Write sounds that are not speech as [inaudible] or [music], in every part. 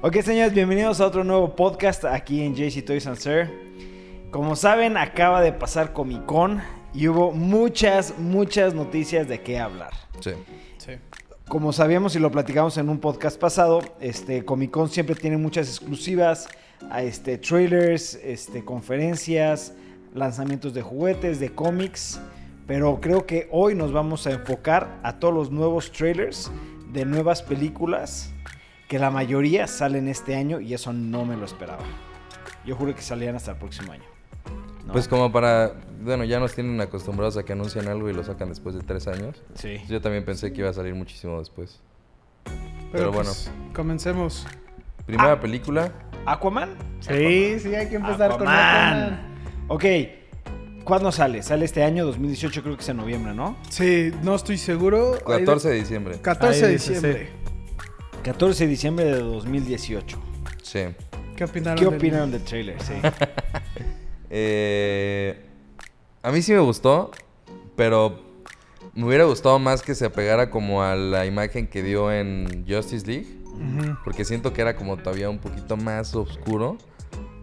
Ok, señores, bienvenidos a otro nuevo podcast aquí en JC Toys and Sir. Como saben, acaba de pasar Comic Con y hubo muchas, muchas noticias de qué hablar. Sí. Sí. Como sabíamos y lo platicamos en un podcast pasado, este Comic Con siempre tiene muchas exclusivas, a este trailers, este conferencias, lanzamientos de juguetes, de cómics, pero creo que hoy nos vamos a enfocar a todos los nuevos trailers de nuevas películas que la mayoría salen este año y eso no me lo esperaba. Yo juro que salían hasta el próximo año. ¿no? Pues como para... Bueno, ya nos tienen acostumbrados a que anuncian algo y lo sacan después de tres años. sí. Yo también pensé que iba a salir muchísimo después. Pero, Pero pues, comencemos. Primera Ah. película, ¿Aquaman? Sí, sí, hay que empezar con Aquaman. Ok, ¿cuándo sale? Sale este año, 2018, creo que es en noviembre, ¿no? Sí, no estoy seguro. Ahí 14 de diciembre. de- 14 de diciembre. 14 de diciembre de 2018. Sí. ¿Qué opinaron? ¿Qué del- opinan del trailer? Sí. [laughs] Eh, a mí sí me gustó, pero me hubiera gustado más que se apegara como a la imagen que dio en Justice League. Porque siento que era como todavía un poquito más oscuro.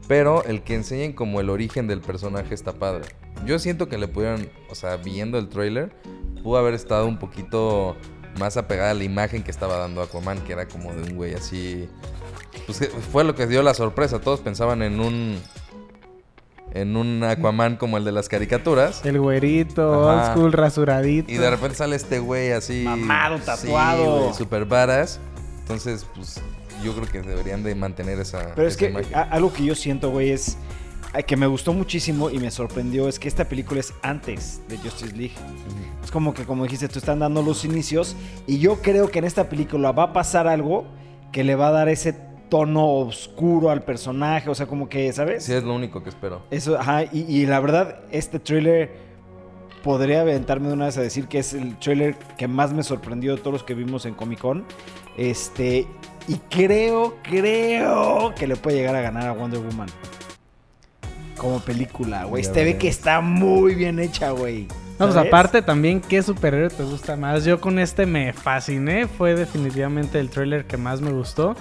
Pero el que enseñen como el origen del personaje está padre. Yo siento que le pudieron, o sea, viendo el trailer, pudo haber estado un poquito más apegada a la imagen que estaba dando Aquaman, que era como de un güey así. Pues que fue lo que dio la sorpresa. Todos pensaban en un. En un Aquaman como el de las caricaturas. El güerito, Ajá. old school, rasuradito. Y de repente sale este güey así. Mamado, sí, tatuado. güey, super varas. Entonces, pues, yo creo que deberían de mantener esa. Pero es esa que imagen. algo que yo siento, güey, es que me gustó muchísimo y me sorprendió es que esta película es antes de Justice League. Es como que, como dijiste, tú están dando los inicios y yo creo que en esta película va a pasar algo que le va a dar ese tono oscuro al personaje, o sea, como que, ¿sabes? Sí, es lo único que espero. Eso, ajá, y, y la verdad, este thriller podría aventarme de una vez a decir que es el thriller que más me sorprendió de todos los que vimos en Comic Con. Este, y creo, creo que le puede llegar a ganar a Wonder Woman. Como película, güey. Este ve que está muy bien hecha, güey. No, pues aparte también, ¿qué superhéroe te gusta más? Yo con este me fasciné. Fue definitivamente el trailer que más me gustó.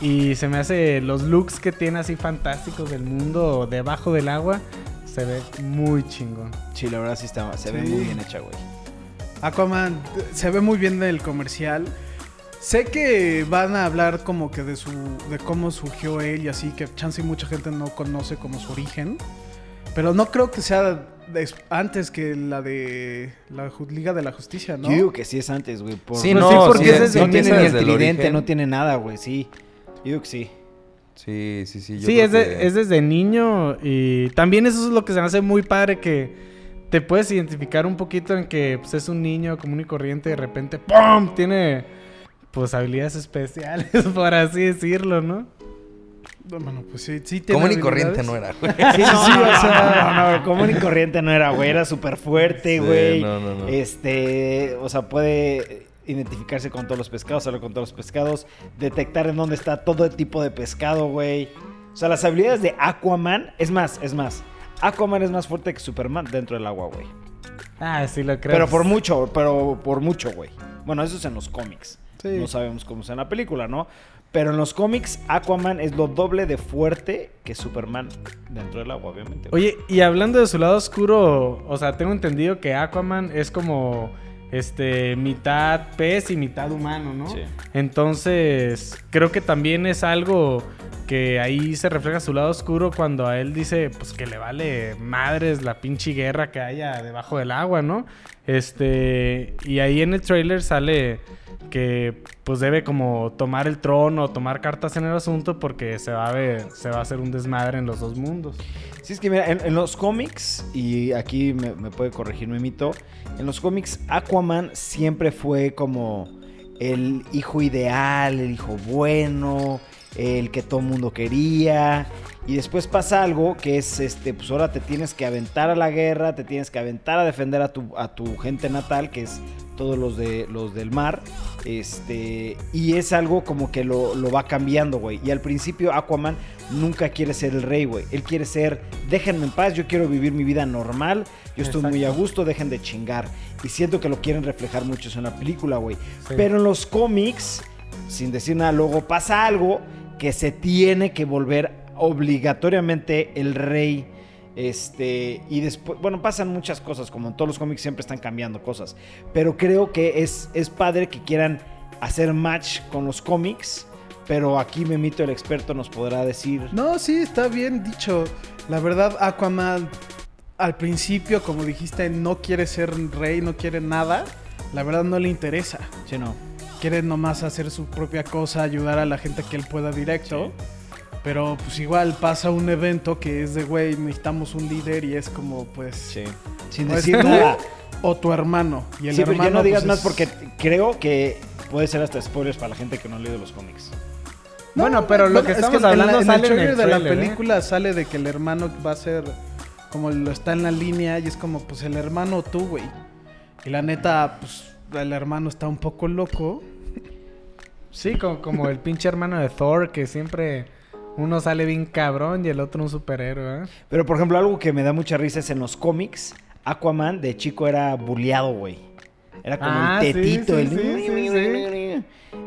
Y se me hace los looks que tiene así fantásticos del mundo debajo del agua. Se ve muy chingón. Sí, la verdad sí está, se ve muy bien hecha, güey. Aquaman se ve muy bien del comercial. Sé que van a hablar como que de su de cómo surgió él y así que chance y mucha gente no conoce como su origen, pero no creo que sea antes que la de la Liga de la Justicia, ¿no? Yo digo que sí es antes, güey. por- Sí, no, sí, porque sí, es desde sí no empieza tiene ni el tridente, no tiene nada, güey, sí. Yo digo que sí. Sí, sí, sí. yo Sí, creo es, de- que- es desde niño y también eso es lo que se me hace muy padre que te puedes identificar un poquito en que pues, es un niño común y corriente y de repente ¡pum! tiene pues habilidades especiales, [laughs] por así decirlo, ¿no? No, Bueno, pues sí, sí tiene Común y corriente no era, güey. Sí, [laughs] no, sí, no, o no, sea- no, no, común y corriente no era, güey, era súper fuerte, Sí, güey. no, no, no. Este, o sea, puede identificarse con todos los pescados, hablar con todos los pescados, detectar en dónde está todo tipo de pescado, güey. O sea, las habilidades de Aquaman, es más, es más, Aquaman es más fuerte que Superman dentro del agua, güey. Ah, sí lo creo. Pero por mucho, pero por mucho, güey. Bueno, eso es en los cómics. Sí. No sabemos cómo es en la película, ¿no? Pero en los cómics, Aquaman es lo doble de fuerte que Superman dentro del agua, obviamente. Oye, y hablando de su lado oscuro, o sea, tengo entendido que Aquaman es como este mitad pez y mitad humano, ¿no? Sí. Entonces, creo que también es algo que ahí se refleja su lado oscuro cuando a él dice pues que le vale madres la pinche guerra que haya debajo del agua, ¿no? Este, y ahí en el trailer sale que pues debe como tomar el trono, tomar cartas en el asunto porque se va a ver, se va a hacer un desmadre en los dos mundos. Sí, es que mira, en, los cómics, y aquí me puede corregir mi mito, en los cómics Aquaman siempre fue como el hijo ideal, el hijo bueno, el que todo el mundo quería. Y después pasa algo que es, este, pues ahora te tienes que aventar a la guerra, te tienes que aventar a defender a tu, a tu gente natal, que es todos los, de, los del mar. Este, y es algo como que lo, lo va cambiando, güey. Y al principio Aquaman nunca quiere ser el rey, güey. Él quiere ser, déjenme en paz, yo quiero vivir mi vida normal, yo estoy muy a gusto, dejen de chingar. Y siento que lo quieren reflejar mucho en la película, güey. Sí. Pero en los cómics, sin decir nada, luego pasa algo que se tiene que volver obligatoriamente el rey. Este, y después, bueno, pasan muchas cosas, como en todos los cómics siempre están cambiando cosas. Pero creo que es, es padre que quieran hacer match con los cómics. Pero aquí Memito, el experto, nos podrá decir. No, sí, está bien dicho. La verdad, Aquaman al principio, como dijiste, no quiere ser rey, no quiere nada. La verdad no le interesa. Sí, no. Quiere nomás hacer su propia cosa, ayudar a la gente que él pueda directo. Pero pues igual pasa un evento que es de, güey, necesitamos un líder y es como, pues... Sí. Sin pues, decir tú nada. O tu hermano. Y el Sí, pero hermano, ya no digas pues, más es- porque creo que puede ser hasta spoilers para la gente que no ha leído los cómics. No, Bueno, pero lo que es estamos en la- hablando en sale en trailer el de la ¿eh? película sale de que el hermano va a ser como lo está en la línea y es como pues el hermano tú, güey. Y la neta, pues el hermano está un poco loco. Sí, como, como el pinche hermano de Thor, que siempre uno sale bien cabrón y el otro un superhéroe, ¿eh? Pero por ejemplo, algo que me da mucha risa es en los cómics, Aquaman de chico era bulleado, güey. Era como Ah, el tetito, sí, el... sí, sí, sí.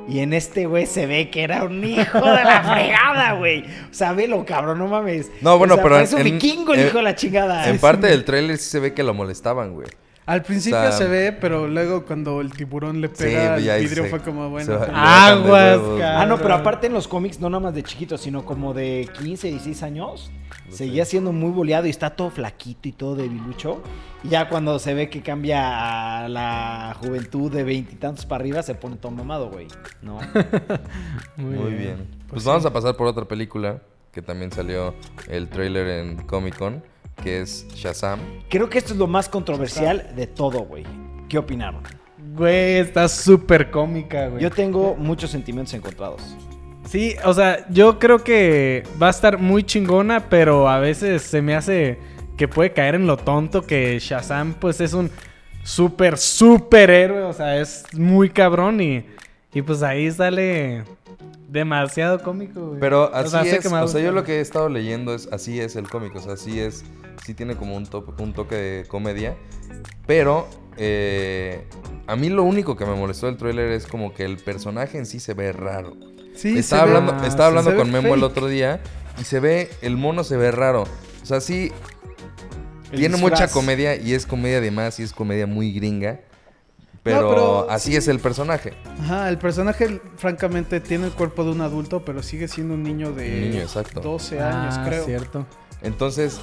Y en este, güey, se ve que era un hijo de la [laughs] fregada, güey. O sea, velo, cabrón, no mames. No, bueno, O sea, pero parece un en- vikingo el en- hijo de la chingada. En parte [laughs] del tráiler sí se ve que lo molestaban, güey. Al principio O sea, se ve, pero luego cuando el tiburón le Sí, pega ya al ahí vidrio se- fue como bueno. Aguas. Ah, no, pero aparte en los cómics, no nada más de chiquitos, sino como de 15, 16 años, seguía siendo muy boleado y está todo flaquito y todo debilucho. Y ya cuando se ve que cambia a la juventud de veintitantos para arriba, se pone todo mamado, güey. ¿No? [laughs] Muy, bien. Pues, sí. vamos a pasar por otra película que también salió el tráiler en Comic Con, que es Shazam. Creo que esto es lo más controversial de todo, güey. ¿Qué opinaron? Güey, está súper cómica, güey. Yo tengo muchos sentimientos encontrados. Sí, o sea, yo creo que va a estar muy chingona, pero a veces se me hace que puede caer en lo tonto que Shazam pues es un súper, súper héroe, o sea, es muy cabrón y, y pues ahí sale demasiado cómico, güey. Pero O así sea, es, que o sea, yo lo que he estado leyendo es, así es el cómic, o sea, así es, sí tiene como un, to- un toque de comedia, pero eh, a mí lo único que me molestó del tráiler es como que el personaje en sí se ve raro. Sí, estaba se hablando, estaba hablando Se con Memo el otro día y se ve, el mono se ve raro. O sea, sí, El tiene disfraz. mucha comedia y es comedia de más y es comedia muy gringa. Pero, pero así sí. es el personaje. Ajá, el personaje francamente tiene el cuerpo de un adulto, pero sigue siendo un niño de Un niño, exacto. 12 años, Ah, creo. cierto. Entonces,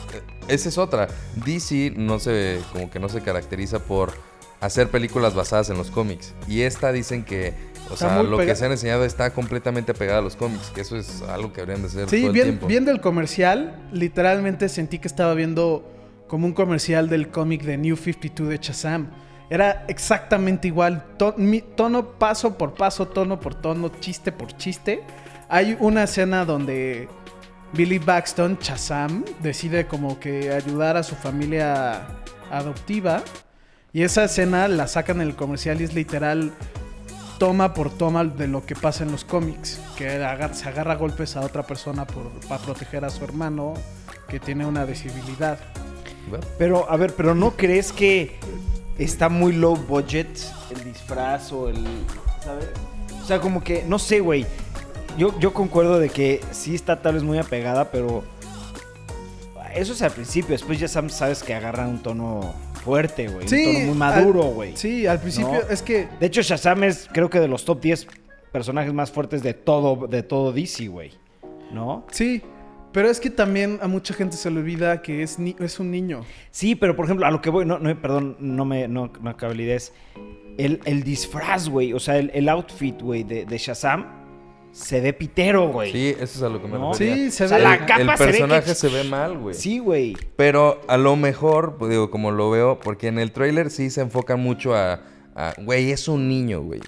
esa es otra. DC no se, como que no se caracteriza por hacer películas basadas en los cómics. Y esta dicen que, o Está sea, lo que se han enseñado está completamente pegado a los cómics, que eso es algo que habrían de hacer Sí, todo el bien- tiempo. viendo el comercial, literalmente sentí que estaba viendo como un comercial del cómic de New 52 de Shazam. Era exactamente igual, tono paso por paso, tono por tono, chiste por chiste. Hay una escena donde Billy Baxton, Shazam, decide como que ayudar a su familia adoptiva. Y esa escena la sacan en el comercial y es literal toma por toma de lo que pasa en los cómics. Que se agarra a golpes a otra persona por, para proteger a su hermano que tiene una disabilidad. Pero, a ver, pero ¿no crees que está muy low budget el disfraz o el. ¿Sabes? O sea, como que, no sé, güey. Yo, yo concuerdo de que sí está tal vez muy apegada, pero. Eso es al principio. Después ya sabes que agarra un tono fuerte, güey. un tono muy maduro, güey. Sí, al principio ¿No? es que De hecho, Shazam es, creo que de los top 10 personajes más fuertes de todo, de todo DC, güey. ¿No? sí, pero es que también a mucha gente se le olvida que es, ni- es un niño. Sí, pero por ejemplo, a lo que voy, no, no perdón, no me, no, el, el disfraz, güey, o sea, el, el outfit, güey, de, de Shazam se ve pitero, güey. Sí, eso es a lo que me ¿No? refería. Sí, se O sea, ve. la el, capa el se ve que- personaje se ve mal, güey. Sí, güey. Pero a lo mejor, pues, digo, como lo veo, porque en el tráiler sí se enfoca mucho a, a, güey, es un niño, güey.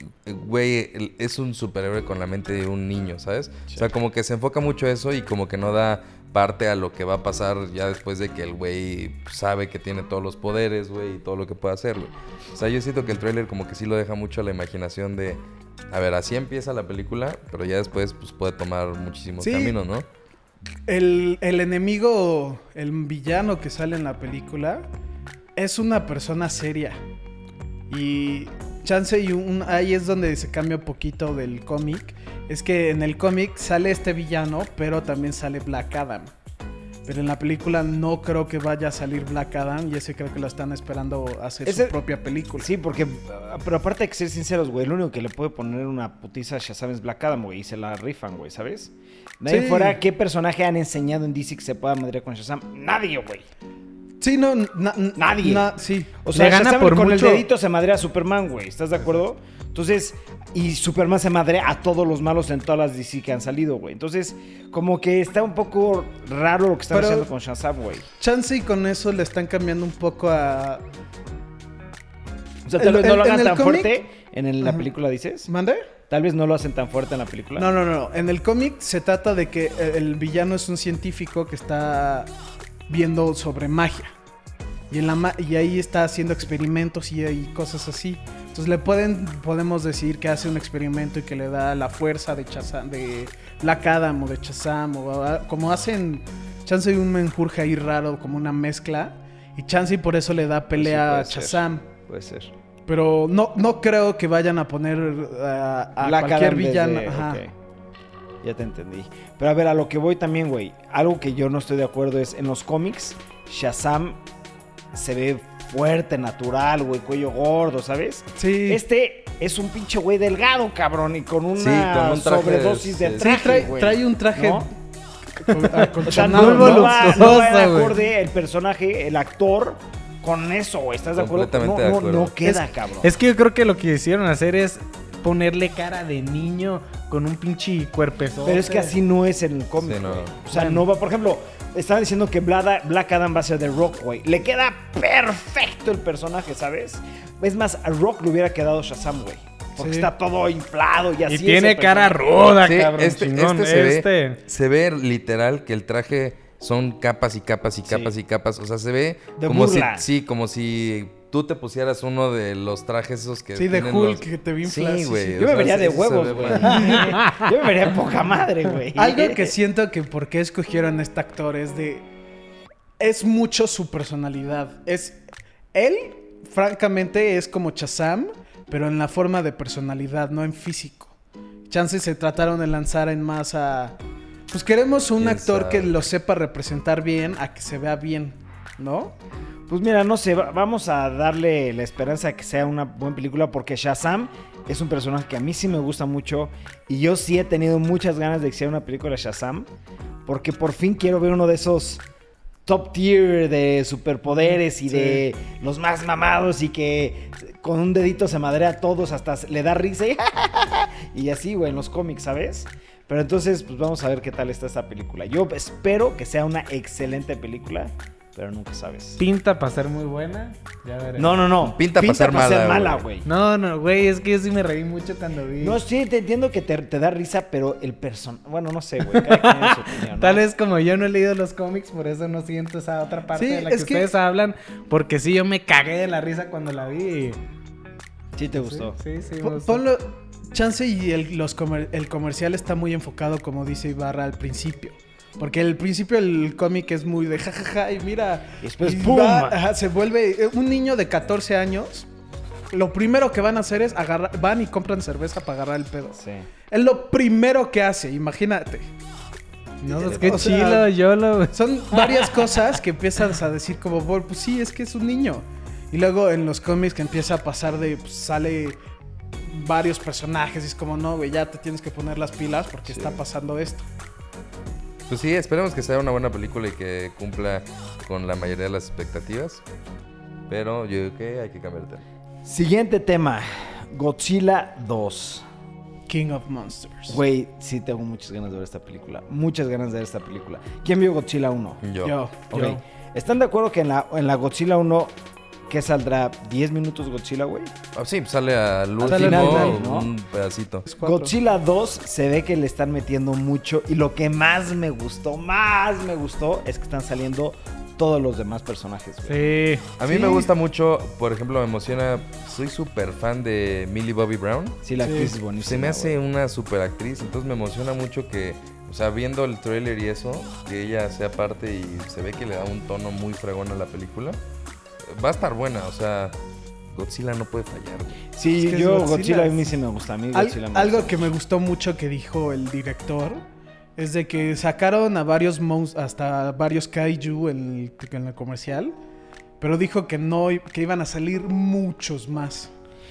Güey, es un superhéroe con la mente de un niño, ¿sabes? O sea, como que se enfoca mucho eso y como que no da parte a lo que va a pasar ya después de que el güey sabe que tiene todos los poderes, güey, y todo lo que puede hacer, güey. O sea, yo siento que el tráiler como que sí lo deja mucho a la imaginación de, a ver, así empieza la película, pero ya después pues puede tomar muchísimos Sí. caminos, ¿no? El, el enemigo, el villano que sale en la película, es una persona seria. Y chance y un, ahí es donde se cambia un poquito del cómic. Es que en el cómic sale este villano, pero también sale Black Adam. Pero en la película no creo que vaya a salir Black Adam y ese creo que lo están esperando hacer Ese- su propia película. Sí, porque. Pero aparte hay que ser sinceros, güey. El único que le puede poner una putiza a Shazam es Black Adam, güey. Y se la rifan, güey, ¿sabes? De Sí. fuera, ¿qué personaje han enseñado en DC que se pueda madrear con Shazam? Nadie, güey. Sí, no, na- na- Nadie. na- sí. O sea, gana por con mucho. el dedito se madrea a Superman, güey. ¿Estás de acuerdo? Entonces, y Superman se madrea a todos los malos en todas las DC que han salido, güey. Entonces, como que está un poco raro lo que están Pero- haciendo con Shazam, güey. Chance y con eso le están cambiando un poco a. O sea, tal vez no lo hagan tan fuerte en el- la película, dices. ¿Mande? Tal vez no lo hacen tan fuerte en la película. No, no, no. En el cómic se trata de que el el villano es un científico que está viendo sobre magia. Y, en la ma- y ahí está haciendo experimentos y, y cosas así. Entonces le pueden, podemos decir que hace un experimento y que le da la fuerza de Shazam, de Black Adam o de Shazam. O, como hacen, Chance y un menjurje ahí raro, como una mezcla. Y Chance y por eso le da pelea puede a ser. Shazam. Puede ser. Pero no, no creo que vayan a poner a, a Black cualquier Adam desde- villano. Ajá. Ya te entendí. Pero a ver, a lo que voy también, güey. Algo que yo no estoy de acuerdo es en los cómics, Shazam se ve fuerte, natural, güey, cuello gordo, ¿sabes? Sí. Este es un pinche güey delgado, cabrón, y con una Sí, con un traje sobredosis de de- Sí, traje, trae, güey. trae un traje ¿No? con- O sea, acolchonado, no, va, no va de acorde el personaje, el actor, con eso, güey. ¿Estás de acuerdo? No, de no, acuerdo. no queda, cabrón. Es que yo creo que lo que hicieron hacer es ponerle cara de niño con un pinche cuerpezote. Pero es que así no es en el cómic, Sí, no. O sea, no va, por ejemplo, estaban diciendo que Black, Black Adam va a ser de Rock, güey. Le queda perfecto el personaje, ¿sabes? Es más, a Rock le hubiera quedado Shazam, güey. Porque Sí. está todo inflado y así Y tiene cara ruda, Sí, cabrón. este, chingón. este se, Este- Ve, se ve literal que el traje son capas y capas y capas y capas. O sea, se ve De como burla. si, sí, como si tú te pusieras uno de los trajes esos que Sí, de Hulk los- que te vi Sí, güey. sí. Yo me vería de huevos, güey. [laughs] Yo me vería poca madre, güey. Algo que siento que por qué escogieron a este actor es de... Es mucho su personalidad. Es... Él, francamente, es como Shazam, pero en la forma de personalidad, no en físico. Chances se trataron de lanzar en más a... Pues queremos un ¿Quién actor sabe? que lo sepa representar bien, a que se vea bien, ¿no? Pues mira, no sé, va- vamos a darle la esperanza de que sea una buena película porque Shazam es un personaje que a mí sí me gusta mucho y yo sí he tenido muchas ganas de que sea una película de Shazam porque por fin quiero ver uno de esos top tier de superpoderes y Sí. de los más mamados y que con un dedito se madrea a todos hasta le da risa y, [laughs] y así, güey, en los cómics, ¿sabes? Pero entonces, pues vamos a ver qué tal está esta película. Yo espero que sea una excelente película, pero nunca sabes. Pinta para ser muy buena. Ya veremos. No, no, no. Pinta pa' ser mala, mala, güey. No, no, güey, es que yo sí me reí mucho cuando vi. No, sí, te entiendo que te, te da risa, pero el person... Bueno, no sé, güey. Cada quien tiene su [laughs] opinión, ¿no? Tal vez como yo no he leído los cómics, por eso no siento esa otra parte Sí, de la que, es que- ustedes hablan. Porque sí, yo me cagué de la risa cuando la vi. y- Sí te gustó. Sí, sí, sí. me gustó. Ponlo, chance y el, los comer- el comercial está muy enfocado, como dice Ibarra al principio. Porque al principio el cómic es muy de jajaja y mira. Y después, y ¡pum! va- ajá, se vuelve eh, un niño de 14 años. Lo primero que van a hacer es agarrar, van y compran cerveza para agarrar el pedo. Sí. Es lo primero que hace, imagínate. No, qué O sea, chilo, yo lo... Son varias cosas que empiezas a decir como, "Bueno, pues sí, es que es un niño. Y luego en los cómics que empieza a pasar de, pues, sale varios personajes y es como, no, güey, ya te tienes que poner las pilas porque está pasando esto. Pues sí, esperemos que sea una buena película y que cumpla con la mayoría de las expectativas. Pero yo creo que hay que cambiar de tema. Siguiente tema. Godzilla 2. King of Monsters. Güey, sí tengo muchas ganas de ver esta película. Muchas ganas de ver esta película. ¿Quién vio Godzilla 1? Yo. Yo, Ok. yo. ¿Están de acuerdo que en la, en la Godzilla 1, ¿qué saldrá? ¿10 minutos Godzilla, güey? Ah, sí, sale al último Sale al final, ¿no? un pedacito. Godzilla 2 se ve que le están metiendo mucho y lo que más me gustó, más me gustó, es que están saliendo todos los demás personajes, güey. Sí. A mí Sí. me gusta mucho, por ejemplo, me emociona. Soy súper fan de Millie Bobby Brown. Sí, la Sí. actriz es buenísima. Se me hace güey. una super actriz, entonces me emociona mucho que, o sea, viendo el trailer y eso, que ella sea parte y se ve que le da un tono muy fregón a la película. Va a estar buena, o sea, Godzilla no puede fallar, güey. Sí, Es que es yo Godzilla. Godzilla, a mí sí me gusta. A mí Al- Godzilla me algo gusta. que me gustó mucho que dijo el director es de que sacaron a varios monstruos, hasta varios kaiju en el, en el comercial, pero dijo que no que iban a salir muchos más.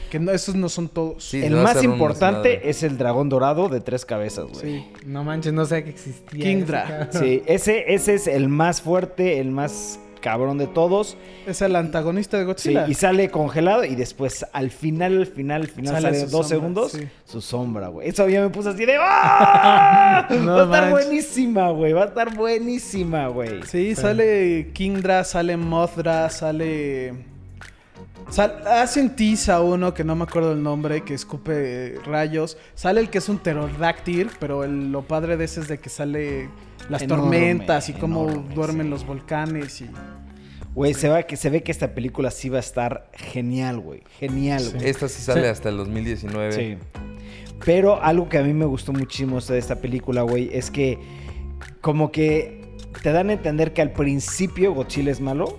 Que no, esos no son todos. Sí, el más importante es el dragón dorado de tres cabezas, güey. Sí. No manches, no sé que existía. Kingdra. Sí, ese, ese es el más fuerte, el más cabrón de todos. Es el antagonista de Sí, Godzilla. y sale congelado y después al final, al final, al final Sale sale, dos sombra, segundos sí. su sombra, güey. Eso ya me puso así de ¡Ah! [laughs] No va a estar buenísima, güey. Va a estar buenísima, güey. Sí, sale Kingdra, sale Mothra, sale... Sal, hacen tease a uno que no me acuerdo el nombre, que escupe rayos. Sale el que es un pterodáctil, pero el- lo padre de ese es de que sale las Enorme, tormentas y cómo enorme, duermen sí. los volcanes y... Güey, se, va, que se ve que esta película sí va a estar genial, güey. Genial, güey. Esta sí sale Sí. hasta el 2019. Sí. Pero algo que a mí me gustó muchísimo de esta película, güey, es que como que te dan a entender que al principio Godzilla es malo,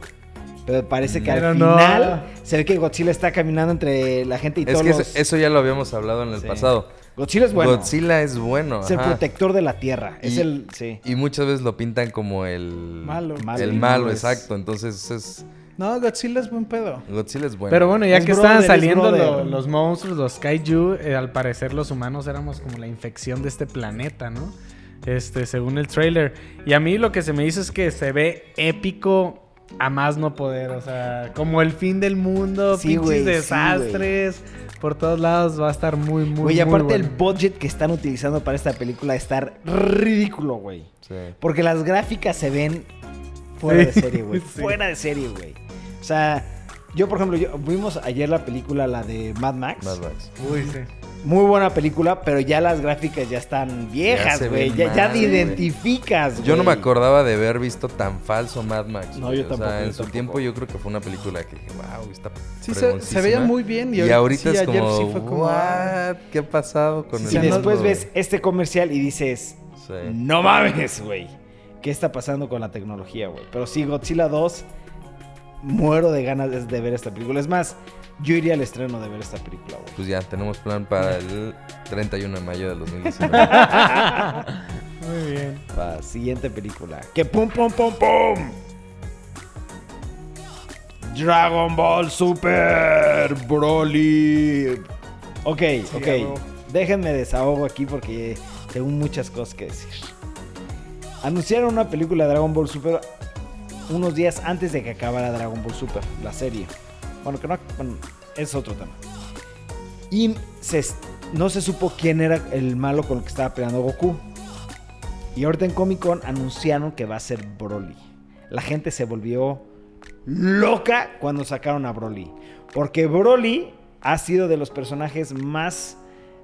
pero parece que Pero al no. final se ve que Godzilla está caminando entre la gente y Es todos que eso, los- eso ya lo habíamos hablado en el Sí. pasado. Godzilla es bueno. Godzilla es bueno. es el ajá. protector de la Tierra. Es Y- el... Sí. Y muchas veces lo pintan como el Malo. Malo, El malo, es- exacto. Entonces es No, Godzilla es buen pedo. Godzilla es bueno. Pero bueno, ya Es que brother, estaban es saliendo brother. lo- los monstruos, los kaiju, eh, al parecer los humanos éramos como la infección de este planeta, ¿no? Este, según el trailer. Y a mí lo que se me hizo es que se ve épico a más no poder. O sea, como el fin del mundo, Sí, pinches güey, sí, güey. desastres. por todos lados va a estar muy, muy, Güey, y muy aparte el budget que están utilizando para esta película estar ridículo, güey. Sí. Porque las gráficas se ven fuera de serie, güey. [laughs] sí. Fuera de serie, güey. O sea, yo, por ejemplo, yo, vimos ayer la película, la de Mad Max. Mad Max. Uy, sí. Muy buena película, pero ya las gráficas ya están viejas, güey. Ya, ya te identificas, güey. Yo no me acordaba de haber visto tan falso Mad Max. No, yo tampoco, O sea, en su tampoco. tiempo yo creo que fue una película que dije, wow, está Sí, se, se fregoncísima". veía muy bien. Y, Y, ahorita- sí, es ayer como, sí fue como, ah, what? ¿Qué ha pasado con Sí, el Y después mundo?" ves este comercial y dices, Sí. no mames, güey. ¿Qué está pasando con la tecnología, güey? Pero sí, Godzilla 2, muero de ganas de ver esta película. Es más, yo iría al estreno de ver esta película, güey. Pues ya, tenemos plan para el 31 de mayo del [laughs] 2019. Muy bien. La siguiente película. Que pum, pum, pum, pum. Dragon Ball Super Broly. Ok, ok. huevo. Déjenme desahogo aquí porque tengo muchas cosas que decir. Anunciaron una película de Dragon Ball Super unos días antes de que acabara Dragon Ball Super, la serie. Bueno, que no, bueno, es otro tema. Y no se supo quién era el malo con el que estaba peleando Goku. Y ahorita en Comic Con anunciaron que va a ser Broly. La gente se volvió loca cuando sacaron a Broly. Porque Broly ha sido de los personajes más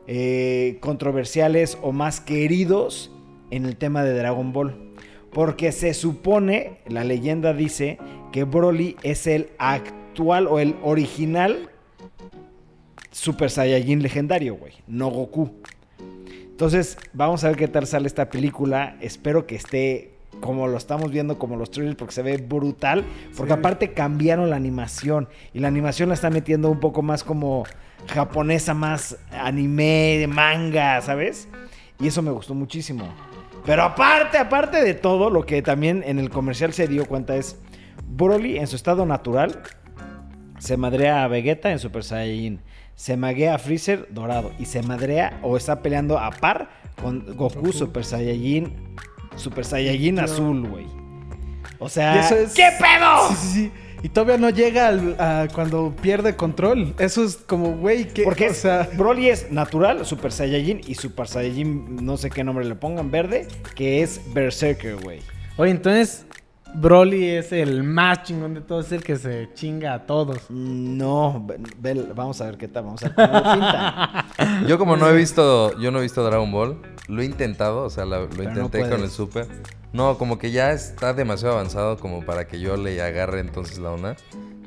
eh, controversiales o más queridos en el tema de Dragon Ball. Porque se supone, la leyenda dice, que Broly es el actual o el original Super Saiyajin legendario, güey. No Goku. Entonces, vamos a ver qué tal sale esta película. Espero que esté como lo estamos viendo, como los trailers, porque se ve brutal. Porque Sí. aparte cambiaron la animación. Y la animación la está metiendo un poco más como japonesa, más anime, manga, ¿sabes? Y eso me gustó muchísimo. Pero aparte, aparte de todo, lo que también en el comercial se dio cuenta es Broly en su estado natural se madrea a Vegeta en Super Saiyajin. Se maguea a Freezer dorado. Y se madrea o está peleando a par con Goku, Goku. Super Saiyajin. Super Saiyajin azul, güey. O sea, eso es- ¿qué pedo? Sí, sí, sí. Y todavía no llega al- a cuando pierde control. Eso es como, güey, que. Porque o sea, Broly es natural, Super Saiyajin y Super Saiyajin, no sé qué nombre le pongan, verde, que es Berserker, güey. Oye, entonces Broly es el más chingón de todos, es el que se chinga a todos. No, ve- ve- vamos a ver qué tal, vamos a ver cómo lo pintan. [laughs] Yo como no he visto, yo no he visto Dragon Ball, lo he intentado, o sea, la- lo no intenté con el. Super. No, como que ya está demasiado avanzado como para que yo le agarre entonces la onda.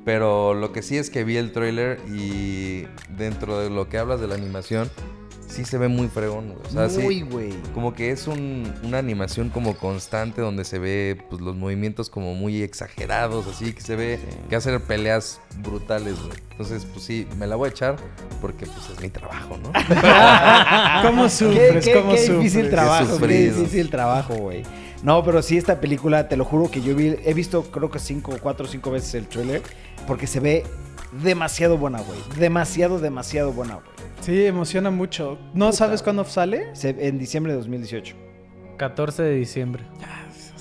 Pero lo que sí es que vi el tráiler y dentro de lo que hablas de la animación, sí se ve muy fregón, güey. O sea, Muy, güey. como que es un- una animación como constante donde se ve pues, los movimientos como muy exagerados, así que se ve que hacer peleas brutales, güey. Entonces, pues sí, me la voy a echar porque pues es mi trabajo, ¿no? [laughs] ¿Cómo Qué, sufres? qué- ¿Cómo qué sufres? difícil trabajo, qué sufrido. difícil trabajo, güey. No, pero sí, esta película, te lo juro que yo vi, he visto creo que cinco, cuatro o cinco veces el trailer, porque se ve demasiado buena, güey. Demasiado, demasiado buena, güey. Sí, emociona mucho. ¿No Puta, sabes cuándo sale? Se- En diciembre de 2018. 14 de diciembre.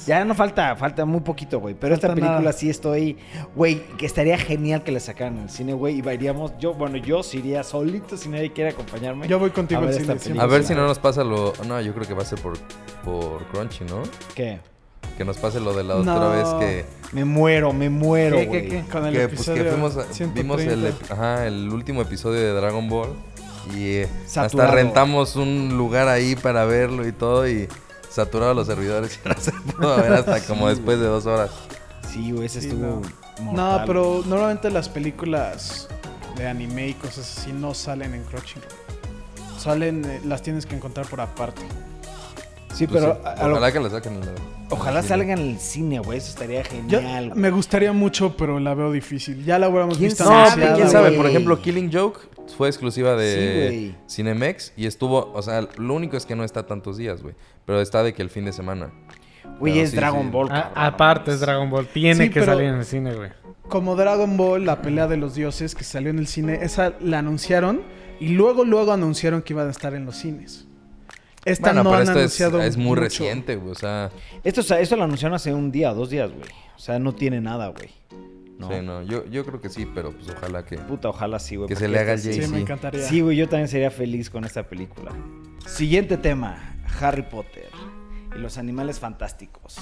Ya no falta, falta muy poquito, güey. Pero esta Falta película nada. sí estoy, güey, que estaría genial que la sacaran en el cine, güey. Y iríamos, yo, bueno, yo sí iría solito si nadie quiere acompañarme. Yo voy contigo A ver al esta cine. película. A ver si no nos pasa lo... No, yo creo que va a ser por, por Crunchy, ¿no? ¿Qué? Que nos pase lo de la otra No. vez que... Me muero, me muero, ¿Qué, qué, qué? Con el que, pues, episodio que fuimos a- vimos el, 130. ep- ajá, el último episodio de Dragon Ball y eh, hasta rentamos un lugar ahí para verlo y todo y saturado los servidores [laughs] y no se pudo ver hasta como Sí, después de dos horas. Sí, güey, ese Sí, estuvo. No, mortal. pero normalmente las películas de anime y cosas así no salen en Crunchyroll. Salen, eh, las tienes que encontrar por aparte. Sí, Pues pero sí, a- a lo- ojalá que lo saquen. en la- ojalá salgan en el cine, güey. Eso estaría Yo- genial. güey. me gustaría mucho, pero la veo difícil. Ya la hubiéramos ¿Quién visto? No, quién sabe. güey. Por ejemplo, Killing Joke fue exclusiva Sí, de güey. Cinemex y estuvo, o sea, lo único es que no está tantos días, güey. Pero está de que el fin de semana. Güey, es sí, Dragon sí. Ball. A- cabrón, aparte es. Dragon Ball. Tiene Sí, que pero- salir en el cine, güey. Como Dragon Ball, la pelea de los dioses que salió en el cine, esa la anunciaron y luego luego anunciaron que iban a estar en los cines. Esta Bueno, no pero han esto es, anunciado es muy mucho. reciente, güey. O sea, Esto, o sea, esto lo anunciaron hace un día, dos días, güey. O sea, no tiene nada, güey. No. sí, no. Yo, yo creo que sí, pero pues ojalá que... Puta, ojalá sí, güey. Que se le haga el sí- me encantaría. Sí, güey, yo también sería feliz con esta película. Siguiente tema: Harry Potter y los animales fantásticos.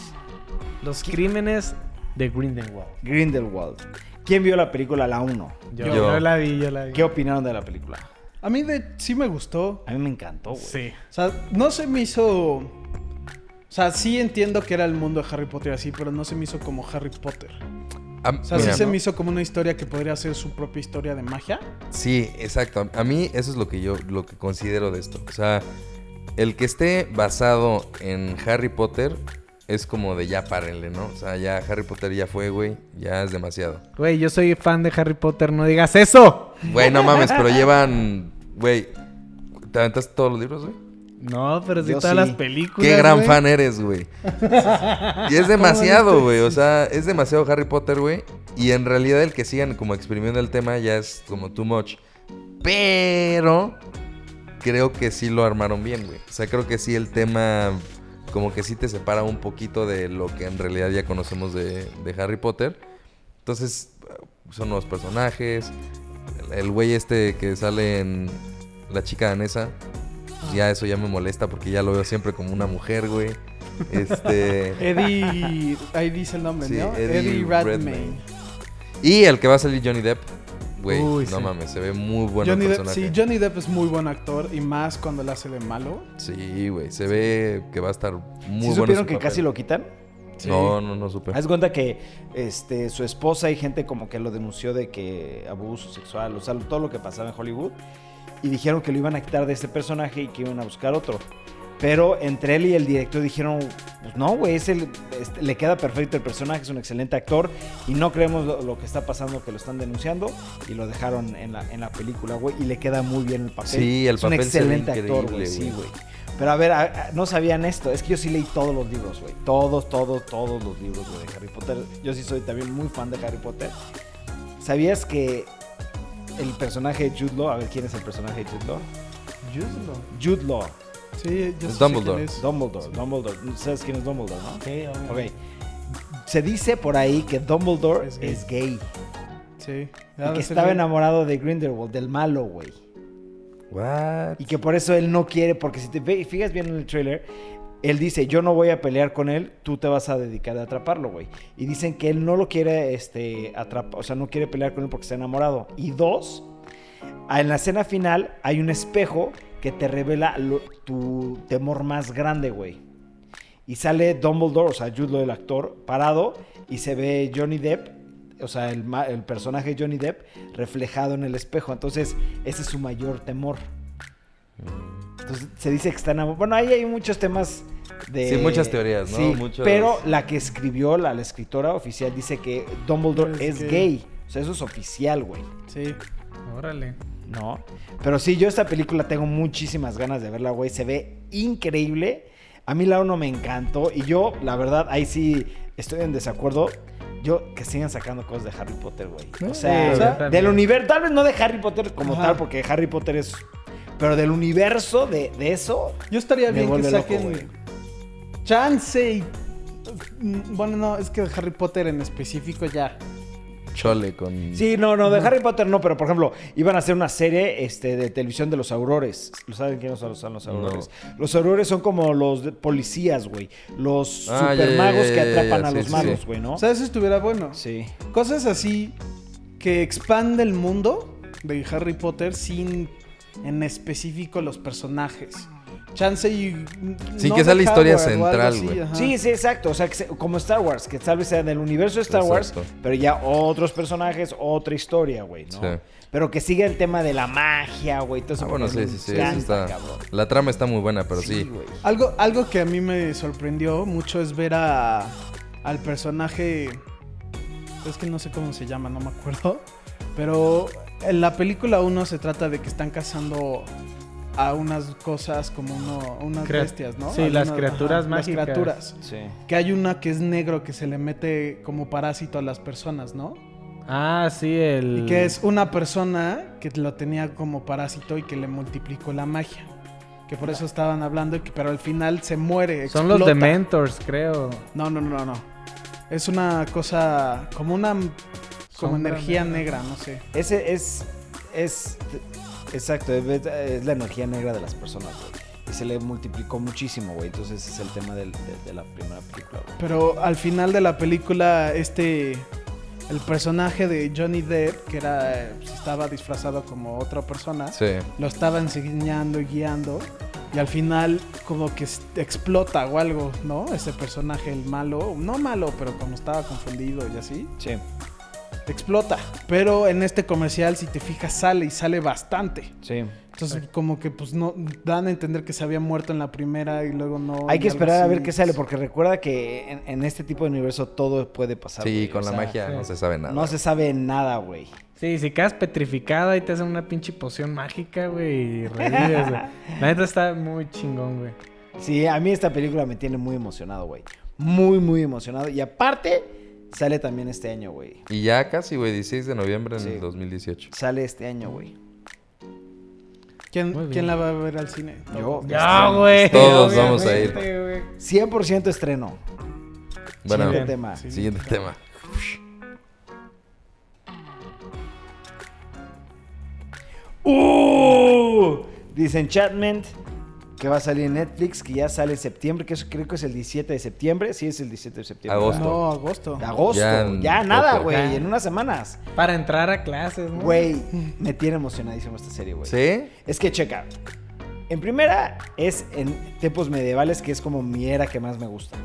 Los crímenes de Grindelwald. Grindelwald. ¿Quién vio la película La 1? Yo, Yo. yo la vi, yo la vi. ¿Qué opinaron de la película? A mí de, sí me gustó. A mí me encantó, güey. Sí. O sea, no se me hizo... O sea, sí entiendo que era el mundo de Harry Potter así, pero no se me hizo como Harry Potter. Ah, O sea, mira, sí se ¿no? me hizo como una historia que podría ser su propia historia de magia. Sí, exacto. A mí eso es lo que yo lo que considero de esto. O sea, el que esté basado en Harry Potter es como de ya párenle, ¿no? O sea, ya Harry Potter ya fue, güey. Ya es demasiado. Güey, yo soy fan de Harry Potter, no digas eso. Güey, no mames, pero llevan, güey, ¿te aventaste todos los libros, güey? No, pero sí Yo todas sí. las películas. Qué gran güey. fan eres, güey. Y es [laughs] demasiado, güey. O sea, es demasiado Harry Potter, güey. Y en realidad el que sigan como exprimiendo el tema ya es como too much. Pero creo que sí lo armaron bien, güey. O sea, creo que sí el tema como que sí te separa un poquito de lo que en realidad ya conocemos de, de Harry Potter. Entonces, son nuevos personajes. El- El güey este que sale en La chica danesa. pues ya eso ya me molesta porque ya lo veo siempre como una mujer, güey. Este. [laughs] Eddie... ahí dice el nombre, Sí, ¿no? Eddie Eddie, Redmayne. Redmayne. y el que va a salir Johnny Depp. Güey, no sí. mames, se ve muy bueno Johnny el Depp, personaje. sí, Johnny Depp es muy buen actor y más cuando le hace de malo. Sí, güey, se ve que va a estar muy ¿Sí bueno. supieron su que papel. casi lo quitan? Sí. No, no, no supe. Haz cuenta que este, su esposa y gente como que lo denunció de que abuso sexual, o sea, todo lo que pasaba en Hollywood. Y dijeron que lo iban a quitar de este personaje y que iban a buscar otro. Pero entre él y el director dijeron, pues no, güey, es el- este, le queda perfecto el personaje, es un excelente actor y no creemos lo, lo que está pasando, que lo están denunciando y lo dejaron en la, en la película, güey, y le queda muy bien el papel. Sí, el es un papel se ve excelente actor, güey, sí, güey. Pero a ver, a- a- no sabían esto, es que yo sí leí todos los libros, güey, todos, todos, todos los libros güey, de Harry Potter. Yo sí soy también muy fan de Harry Potter. ¿Sabías que el personaje de Jude Law, a ver quién es el personaje de Jude Law? Jude Law, Sí, yo Es Dumbledore. es. Dumbledore, Dumbledore. ¿Sabes quién es Dumbledore, no? Sí, obvio. Ok. Se dice por ahí que Dumbledore Es es gay. Sí. Y que estaba bien. enamorado de Grindelwald, del malo, güey. What? Y que por eso él no quiere, porque si te fijas bien en el trailer, él dice, yo no voy a pelear con él, tú te vas a dedicar a atraparlo, güey. Y dicen que él no lo quiere este, atrapar, o sea, no quiere pelear con él porque está enamorado. Y dos, en la escena final hay un espejo que te revela lo- tu temor más grande, güey. Y sale Dumbledore, o sea, Jude el actor, parado, y se ve Johnny Depp, o sea, el, el personaje de Johnny Depp reflejado en el espejo. Entonces, ese es su mayor temor. Entonces se dice que está enamorado. Bueno, ahí hay muchos temas de... Sí, muchas teorías, ¿no? Sí, Muchos- pero la que escribió, la, la escritora oficial, dice que Dumbledore Es gay. O sea, eso es oficial, güey. Sí. Órale. ¿No? Pero sí, yo esta película tengo muchísimas ganas de verla, güey. Se ve increíble. A mí la uno me encantó. Y yo, la verdad, ahí sí estoy en desacuerdo. Yo, que sigan sacando cosas de Harry Potter, güey. O sea, o sea, del universo, tal vez no de Harry Potter como Ajá. tal, porque Harry Potter es... Pero del universo de, de eso, Yo estaría bien que loco, saquen. Chance y... Mm, Bueno, no, es que de Harry Potter en específico ya. Chole con. Sí, no, no, de Harry Potter no, pero por ejemplo, iban a hacer una serie este, de televisión de los aurores. ¿Lo saben quiénes son los, son los aurores? Los aurores son como los de- policías, güey. Los Ah, supermagos ya, que ya, ya, atrapan a sí, los sí, malos, sí. güey, ¿no? O sea, eso estuviera bueno. Sí. Cosas así que expande el mundo de Harry Potter sin en específico los personajes. Chance y... Sí, no que sea de la historia central, güey. Sí, sí, exacto. O sea, que se- como Star Wars, que tal vez sea del universo de Star Wars, pero ya otros personajes, otra historia, güey, ¿no? Sí. Pero que siga el tema de la magia, güey. Todo eso Ah, bueno, sí, me sí, sí. encanta, eso está- cabrón. La trama está muy buena, pero sí. Algo, algo que a mí me sorprendió mucho es ver a, al personaje. Es que no sé cómo se llama, no me acuerdo. Pero en la película 1 se trata de que están cazando a unas cosas como uno, unas Crea- bestias, ¿no? sí, Hay las unas- criaturas mágicas. Las criaturas. Sí. Que hay una que es negro que se le mete como parásito a las personas, ¿no? Ah, sí, el. Y que es una persona que lo tenía como parásito y que le multiplicó la magia. Que por eso estaban hablando, que, pero al final se muere. Son los. Dementors, creo. No, no, no, no. Es una cosa como una como Sombra energía negra. negra, no sé. Ese es. Es. Exacto, es, la energía negra de las personas, güey. Y se le multiplicó muchísimo, güey. Entonces ese es el tema del- de, de la primera película, güey. Pero al final de la película, este. El personaje de Johnny Depp, que era. pues, estaba disfrazado como otra persona, Sí. lo estaba enseñando y guiando. Y al final, como que explota o algo, ¿no? Ese personaje, el malo. No malo, pero como estaba confundido y así. Sí, Explota. Pero en este comercial, si te fijas, sale y sale bastante. sí. Entonces, como que pues no dan a entender que se había muerto en la primera y luego no. Hay que esperar a ver qué sale, porque recuerda que en, en este tipo de universo todo puede pasar. Sí, güey. con O la sea, magia sí. no se sabe nada. No se sabe nada, güey. Sí, si quedas petrificada y te hacen una pinche poción mágica, güey, y revives, güey. La neta está muy chingón, güey. Sí, a mí esta película me tiene muy emocionado, güey. Muy, muy emocionado. Y aparte, sale también este año, güey. Y ya casi, güey, 16 de noviembre en Sí. el 2018. Sale este año, güey. ¿Quién. ¿Quién la va a ver al cine? Yo. Ya, güey. Todos vamos a ir. güey. 100% estreno. Bueno, Siguiente bien. tema. Siguiente tema. ¡Uh! Dice Enchantment que va a salir en Netflix, que ya sale en septiembre, que eso creo que es el 17 de septiembre. Sí, es el 17 de septiembre. Agosto. No, agosto. Agosto. Ya nada, güey. En unas semanas. Para entrar a clases, ¿no? Güey, [laughs] me tiene emocionadísimo esta serie, güey. ¿Sí? Es que checa. En primera, es en tiempos medievales, que es como mi era que más me gusta.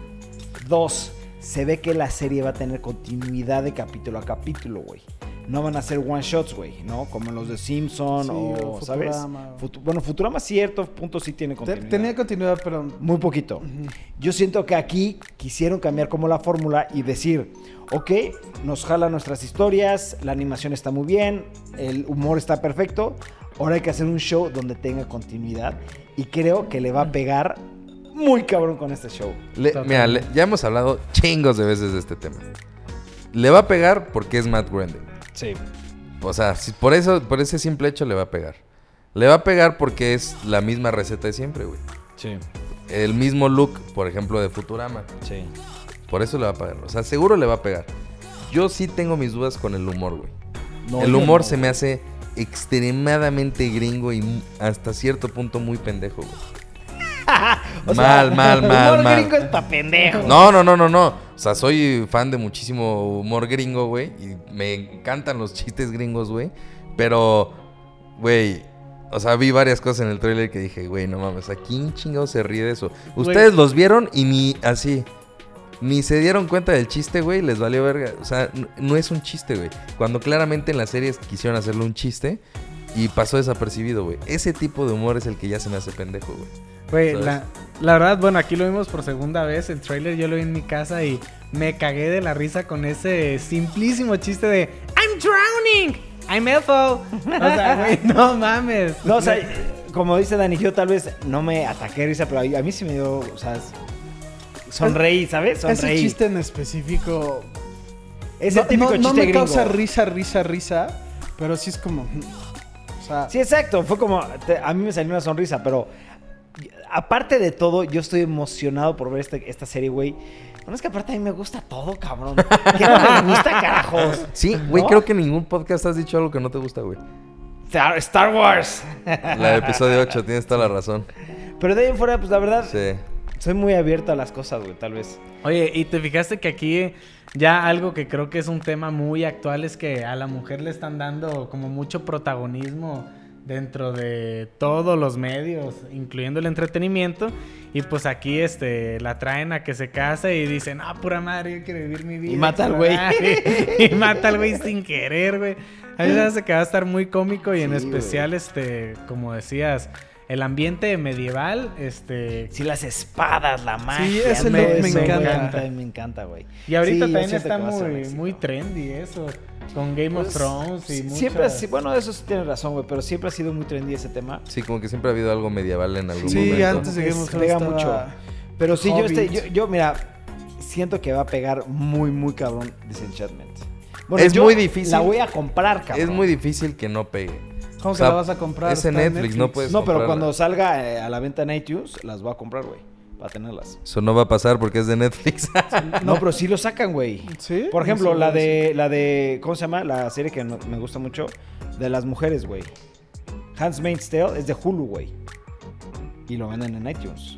Dos, se ve que la serie va a tener continuidad de capítulo a capítulo, güey. No van a ser one shots, güey, ¿no? Como los de Simpson Sí, o, o ¿sabes? Futurama. Futu- bueno, Futurama cierto punto sí tiene continuidad. tenía continuidad, pero. Muy poquito. Yo siento que aquí quisieron cambiar como la fórmula y decir, ok, nos jala nuestras historias, la animación está muy bien, el humor está perfecto, ahora hay que hacer un show donde tenga continuidad y creo que le va a pegar muy cabrón con este show. Le- mira, le- ya hemos hablado chingos de veces de este tema. Le va a pegar porque es Matt Groening. Sí. O sea, por eso, por ese simple hecho le va a pegar. Le va a pegar porque es la misma receta de siempre, güey. Sí, El mismo look, por ejemplo, de Futurama. sí. Por eso le va a pegar. O sea, seguro le va a pegar. Yo sí tengo mis dudas con el humor, güey. No, el humor no, se me hace extremadamente gringo y hasta cierto punto muy pendejo, güey. [laughs] O sea, mal, mal, mal, humor mal. gringo es pa' pendejo. No, no, no, no, no. O sea, soy fan de muchísimo humor gringo, güey. Y me encantan los chistes gringos, güey. Pero, güey. O sea, vi varias cosas en el tráiler que dije, güey, no mames, ¿a quién chingado se ríe de eso? Ustedes los vieron y ni así. Ni se dieron cuenta del chiste, güey, les valió verga. O sea, n- no es un chiste, güey. Cuando claramente en las series quisieron hacerle un chiste, y pasó desapercibido, güey. Ese tipo de humor es el que ya se me hace pendejo, güey. Güey, la, la verdad, bueno, aquí lo vimos por segunda vez. El trailer yo lo vi en mi casa y me cagué de la risa con ese simplísimo chiste de I'm drowning, I'm Ethel. O sea, [laughs] güey, no mames. No, o sea, como dice Dani, yo tal vez no me ataqué de risa, pero a mí sí me dio, o sea, sonreí, ¿sabes? Ese Sonreí. chiste en específico. Ese no, típico no- no chiste me gringo. causa risa, risa, risa. Pero sí es como. O sea, Sí, exacto. Fue como. te- a mí me salió una sonrisa, pero. Aparte de todo, yo estoy emocionado por ver este- esta serie, güey. Bueno, es que aparte a mí me gusta todo, cabrón. [laughs] ¿Qué no me gusta, carajos? Sí, güey, ¿No? creo que en ningún podcast has dicho algo que no te gusta, güey. Star, Star Wars. La de episodio 8, tienes toda la razón. Pero de ahí en fuera, pues la verdad, Sí. Soy muy abierto a las cosas, güey, tal vez. Oye, y te fijaste que aquí ya algo que creo que es un tema muy actual es que a la mujer le están dando como mucho protagonismo dentro de todos los medios, incluyendo el entretenimiento. Y pues aquí este la traen a que se case y dicen, ah, pura madre, yo quiero vivir mi vida. mata al güey. [laughs] y mata al güey sin querer, güey. A mí me hace que va a estar muy cómico y en especial, este, como decías, el ambiente medieval, este, Sí, las espadas, la magia. ese todo look me eso, encanta. Me encanta, güey. Y ahorita Sí, también está muy, muy trendy eso. Con Game of Pues, Thrones y muchas... Siempre así, bueno, eso sí tienes razón, güey, pero siempre ha sido muy trendy ese tema. Sí, como que siempre ha habido algo medieval en algún sí, momento. antes de Game of Thrones estaba- mucho. Pero sí, yo, este, yo, yo, mira, siento que va a pegar muy, muy cabrón Disenchantment. Bueno, Es yo muy difícil. La voy a comprar, cabrón. Es muy difícil que no pegue. ¿Cómo O se sea, la vas a comprar? es en Netflix, no puedes- No, pero comprarla. cuando salga eh, a la venta en iTunes, las voy a comprar, güey. Para tenerlas. Eso no va a pasar porque es de Netflix. [laughs] No, pero sí lo sacan, güey. ¿Sí? Por ejemplo, No la de, la de, ¿cómo se llama? La serie que no- me gusta mucho, de las mujeres, güey. Handmaid's Tale es de Hulu, güey. Y lo venden en iTunes.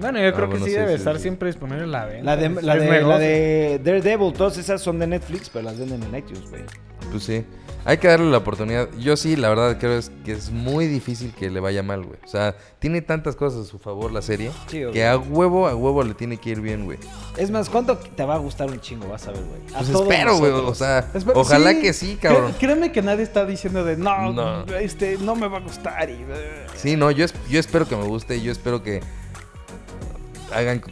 Bueno, yo Ah, creo bueno, que sí, sí, debe sí, estar sí. siempre disponible en la venta. La de, la de, la de Daredevil, todas esas son de Netflix, pero las venden en iTunes, güey. Pues sí. Hay que darle la oportunidad. Yo sí, la verdad, creo es que es muy difícil que le vaya mal, güey. O sea, tiene tantas cosas a su favor la serie Sí, que a huevo, a huevo le tiene que ir bien, güey. Es más, ¿cuánto te va a gustar un chingo? Vas a ver, güey. A Pues espero, güey. O sea, ojalá que sí, cabrón. Cré- Créeme que nadie está diciendo de no, No. este no me va a gustar y Sí, no, yo, es- yo espero que me guste y yo espero que hagan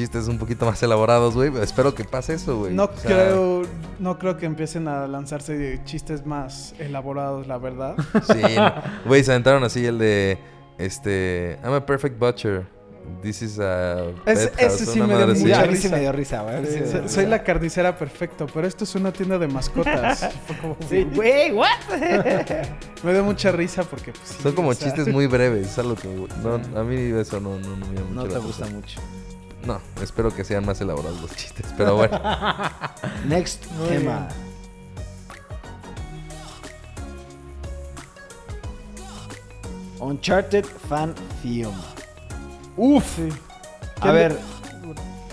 chistes un poquito más elaborados, güey. Espero que pase eso, güey. no O sea, creo no creo que empiecen a lanzarse de chistes más elaborados, la verdad. Sí, no. güey, se aventaron así el de este I'm a perfect butcher. This is a Ese- pet house", ese sí me dio mucha mí sí risa. me dio risa, güey. sí dio Soy- risa. La carnicera perfecto, pero esto es una tienda de mascotas. [laughs] Güey, ¿what? [laughs] Me dio mucha risa porque pues, sí, Son como o sea, chistes muy breves, es algo que no, a mí eso no, no, no me No mucho te la gusta mucho. No, espero que sean más elaborados los chistes, pero bueno. [laughs] Next Muy tema. Uncharted Fan Film. Uf. sí. A ¿Quién- ver,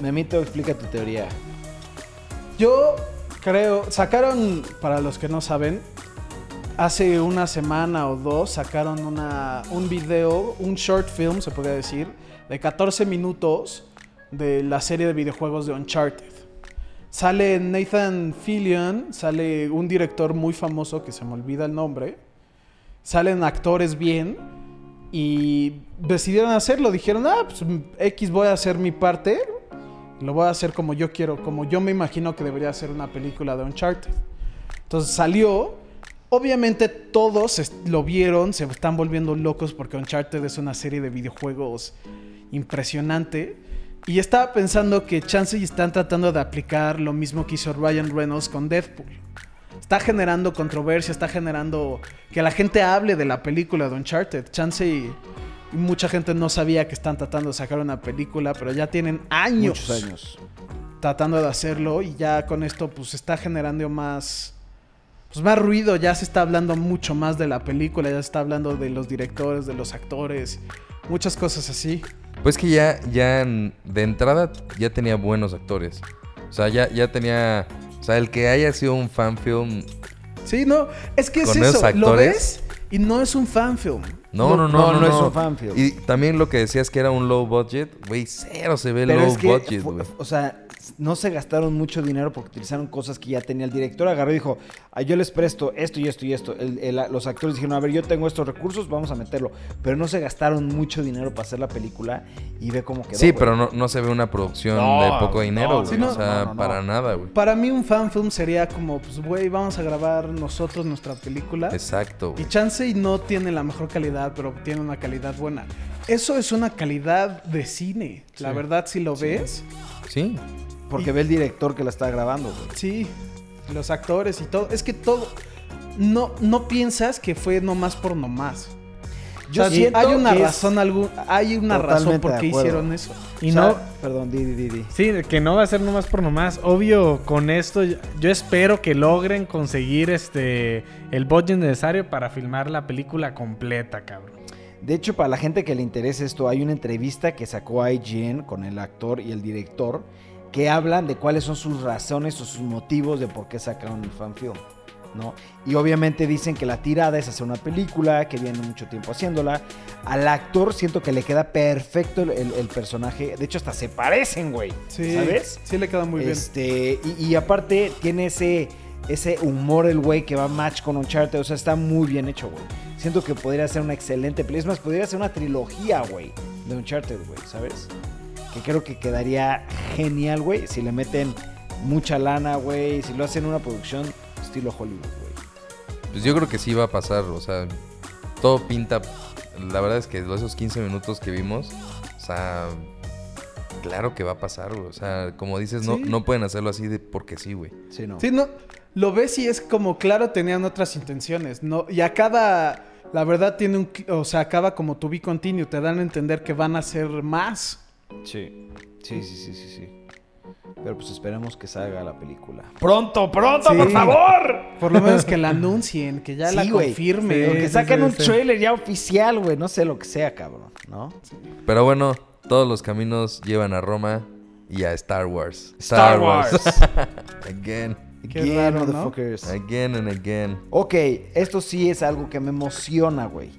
Memito, explica tu teoría. Yo creo, sacaron, para los que no saben, hace una semana o dos sacaron una, un video, un short film, se podría decir, de 14 minutos de la serie de videojuegos de Uncharted. Sale Nathan Fillion, sale un director muy famoso que se me olvida el nombre. Salen actores bien y decidieron hacerlo. Dijeron, ah, pues X voy a hacer mi parte. Lo voy a hacer como yo quiero, como yo me imagino que debería ser una película de Uncharted. Entonces salió. Obviamente todos lo vieron, se están volviendo locos porque Uncharted es una serie de videojuegos impresionante. Y estaba pensando que chance y están tratando de aplicar lo mismo que hizo Ryan Reynolds con Deadpool. Está generando controversia, está generando que la gente hable de la película de Uncharted. Chance y, y mucha gente no sabía que están tratando de sacar una película, pero ya tienen años, Muchos años. tratando de hacerlo y ya con esto pues está generando más pues más ruido, ya se está hablando mucho más de la película, ya se está hablando de los directores, de los actores, muchas cosas así. Pues que ya, ya de entrada ya tenía buenos actores. O sea, ya, ya tenía. O sea, el que haya sido un fanfilm. Sí, no, es que es Con eso, lo actores. ves y no es un fanfilm. No, no, no, No, no, no es no. un fanfield. Y también lo que decías que era un low budget, güey, cero se ve Pero low es que, budget, güey. o sea, no se gastaron mucho dinero porque utilizaron cosas que ya tenía el director. Agarró y dijo, "Ah, yo les presto esto y esto y esto. El- el- los actores dijeron, a ver, yo tengo estos recursos, vamos a meterlo. Pero no se gastaron mucho dinero para hacer la película y ve cómo quedó. Sí, pero no, no se ve una producción No, de poco dinero, no, güey. sí, no. o sea, No, no, no. para nada, güey. Para mí un fanfilm sería como, pues, güey, vamos a grabar nosotros nuestra película. Exacto, Y güey. chance no tiene la mejor calidad, pero tiene una calidad buena. Eso es una calidad de cine. La Sí. verdad, si lo ves, Sí. Porque ve el director que la está grabando, güey. sí. Los actores y todo. Es que todo. No, no piensas que fue nomás por nomás. Yo O sea, siento hay una que es razón algún, hay una razón por qué hicieron eso. Y O sea, no, Perdón, di, di, di, di. Sí, que no va a ser nomás por nomás. Obvio, con esto yo yo espero que logren conseguir este el budget necesario para filmar la película completa, cabrón. De hecho, para la gente que le interese esto, hay una entrevista que sacó IGN con el actor y el director que hablan de cuáles son sus razones o sus motivos de por qué sacaron el fanfilm, ¿no? Y obviamente dicen que la tirada es hacer una película, que viene mucho tiempo haciéndola. Al actor siento que le queda perfecto el, personaje. De hecho, hasta se parecen, güey. Sí, ¿Sabes? Sí, le queda muy este, Y, y aparte tiene ese, ese humor el güey que va match con Uncharted. O sea, está muy bien hecho, güey. Siento que podría ser una excelente película. Es más, podría ser una trilogía, güey, de Uncharted, güey, ¿sabes? Que creo que quedaría genial, güey, si le meten mucha lana, güey. Si lo hacen una producción estilo Hollywood, güey. Pues yo creo que sí va a pasar, o sea, todo pinta. La verdad es que esos 15 minutos que vimos, o sea, claro que va a pasar, güey. O sea, como dices, no, Sí. no pueden hacerlo así de porque sí, güey. Sí, no. Sí, no. Lo ves y es como, claro, tenían otras intenciones. No, y acaba. La verdad tiene un. O sea, acaba como to be continue. Te dan a entender que van a hacer más. Sí. Sí, sí, sí, sí, sí. Pero pues esperemos que salga la película. ¡Pronto, pronto, Sí. por favor! Por lo menos que la anuncien, que ya la Sí, güey. confirme. Sí, Que sí, saquen sí, un sí. trailer ya oficial, güey. No sé lo que sea, cabrón, ¿no? Pero bueno, todos los caminos llevan a Roma y a Star Wars. Star Wars. [laughs] again, Qué Again, raro, ¿no? motherfuckers. again and again. Ok, esto sí es algo que me emociona, güey.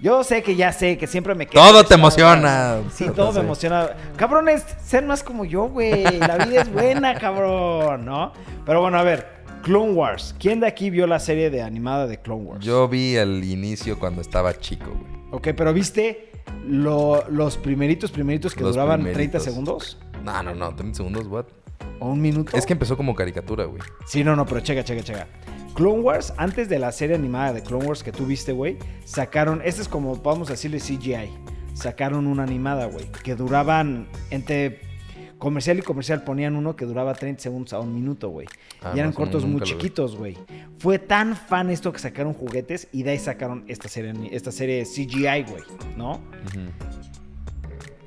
Yo sé que ya sé que siempre me quedo Todo te emociona. Sí, todo sé. me emociona. Cabrones, sean más como yo, güey. La vida es buena, cabrón, ¿no? Pero bueno, a ver. Clone Wars. ¿Quién de aquí vio la serie de animada de Clone Wars? Yo vi el inicio cuando estaba chico, güey. Ok, pero ¿viste lo- los primeritos, primeritos que Los duraban 30 primeritos. segundos? No, no, no, 30 segundos, what? ¿O un minuto? Es que empezó como caricatura, güey. Sí, no, no, pero checa, checa, checa. Clone Wars, antes de la serie animada de Clone Wars que tú viste, güey, sacaron, este es como, vamos a decirle CGI, sacaron una animada, güey, que duraban entre comercial y comercial, ponían uno que duraba 30 segundos a un minuto, güey. Ah, y eran no, cortos muy chiquitos, güey. Fue tan fan esto que sacaron juguetes y de ahí sacaron esta serie, esta serie CGI, güey, ¿no?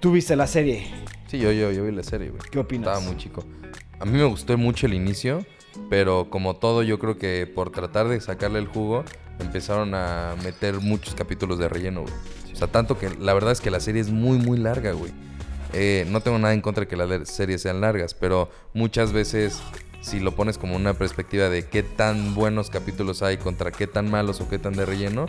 Tú viste la serie, Sí, yo, yo, yo vi la serie, güey. ¿qué opinas? Estaba muy chico. A mí me gustó mucho el inicio, pero como todo, yo creo que por tratar de sacarle el jugo, empezaron a meter muchos capítulos de relleno, güey. O sea, tanto que la verdad es que la serie es muy, muy larga, güey. Eh, no tengo nada en contra de que las series sean largas, pero muchas veces, si lo pones como una perspectiva de qué tan buenos capítulos hay contra qué tan malos o qué tan de relleno,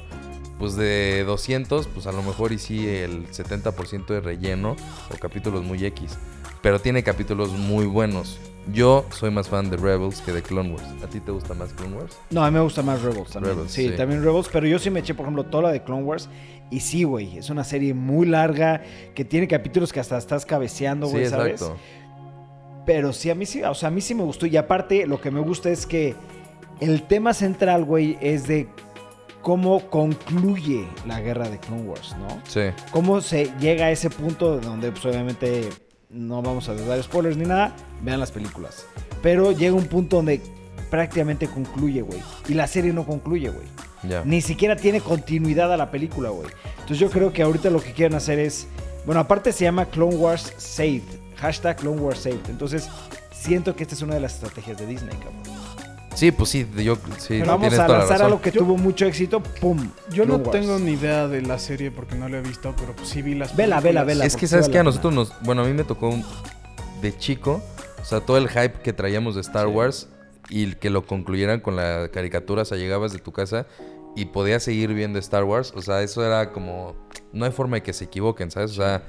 pues de 200, pues a lo mejor y sí el 70% de relleno o capítulos muy X. Pero tiene capítulos muy buenos. Yo soy más fan de Rebels que de Clone Wars. ¿A ti te gusta más Clone Wars? No, a mí me gusta más Rebels también. Rebels, sí, sí. también Rebels, pero yo sí me eché, por ejemplo, toda la de Clone Wars. Y sí, güey, es una serie muy larga, que tiene capítulos que hasta estás cabeceando, güey, sí, ¿sabes? exacto. Pero sí, a mí sí, o sea, a mí sí me gustó. Y aparte, lo que me gusta es que el tema central, güey, es de cómo concluye la guerra de Clone Wars, ¿no? Sí. Cómo se llega a ese punto donde, pues, obviamente, no vamos a dar spoilers ni nada. Vean las películas. Pero llega un punto donde prácticamente concluye, güey. Y la serie no concluye, güey. Ni siquiera tiene continuidad a la película, güey. Entonces yo creo que ahorita lo que quieren hacer es... Bueno, aparte se llama Clone Wars Saved. Hashtag Clone Wars Saved. Entonces siento que esta es una de las estrategias de Disney, cabrón. Sí, pues sí, yo sí, Pero vamos a lanzar razón. algo que Yo- tuvo mucho éxito. ¡Pum! Yo no Wars. tengo ni idea de la serie porque no la he visto, pero pues sí vi las Vela, vela, vela. Es que sabes que a nosotros nos, bueno, a mí me tocó un- de chico, o sea, todo el hype que traíamos de Star Sí. Wars y que lo concluyeran con la caricatura, o sea, llegabas de tu casa y podía seguir viendo Star Wars. O sea, eso era como... No hay forma de que se equivoquen, ¿sabes? O sea,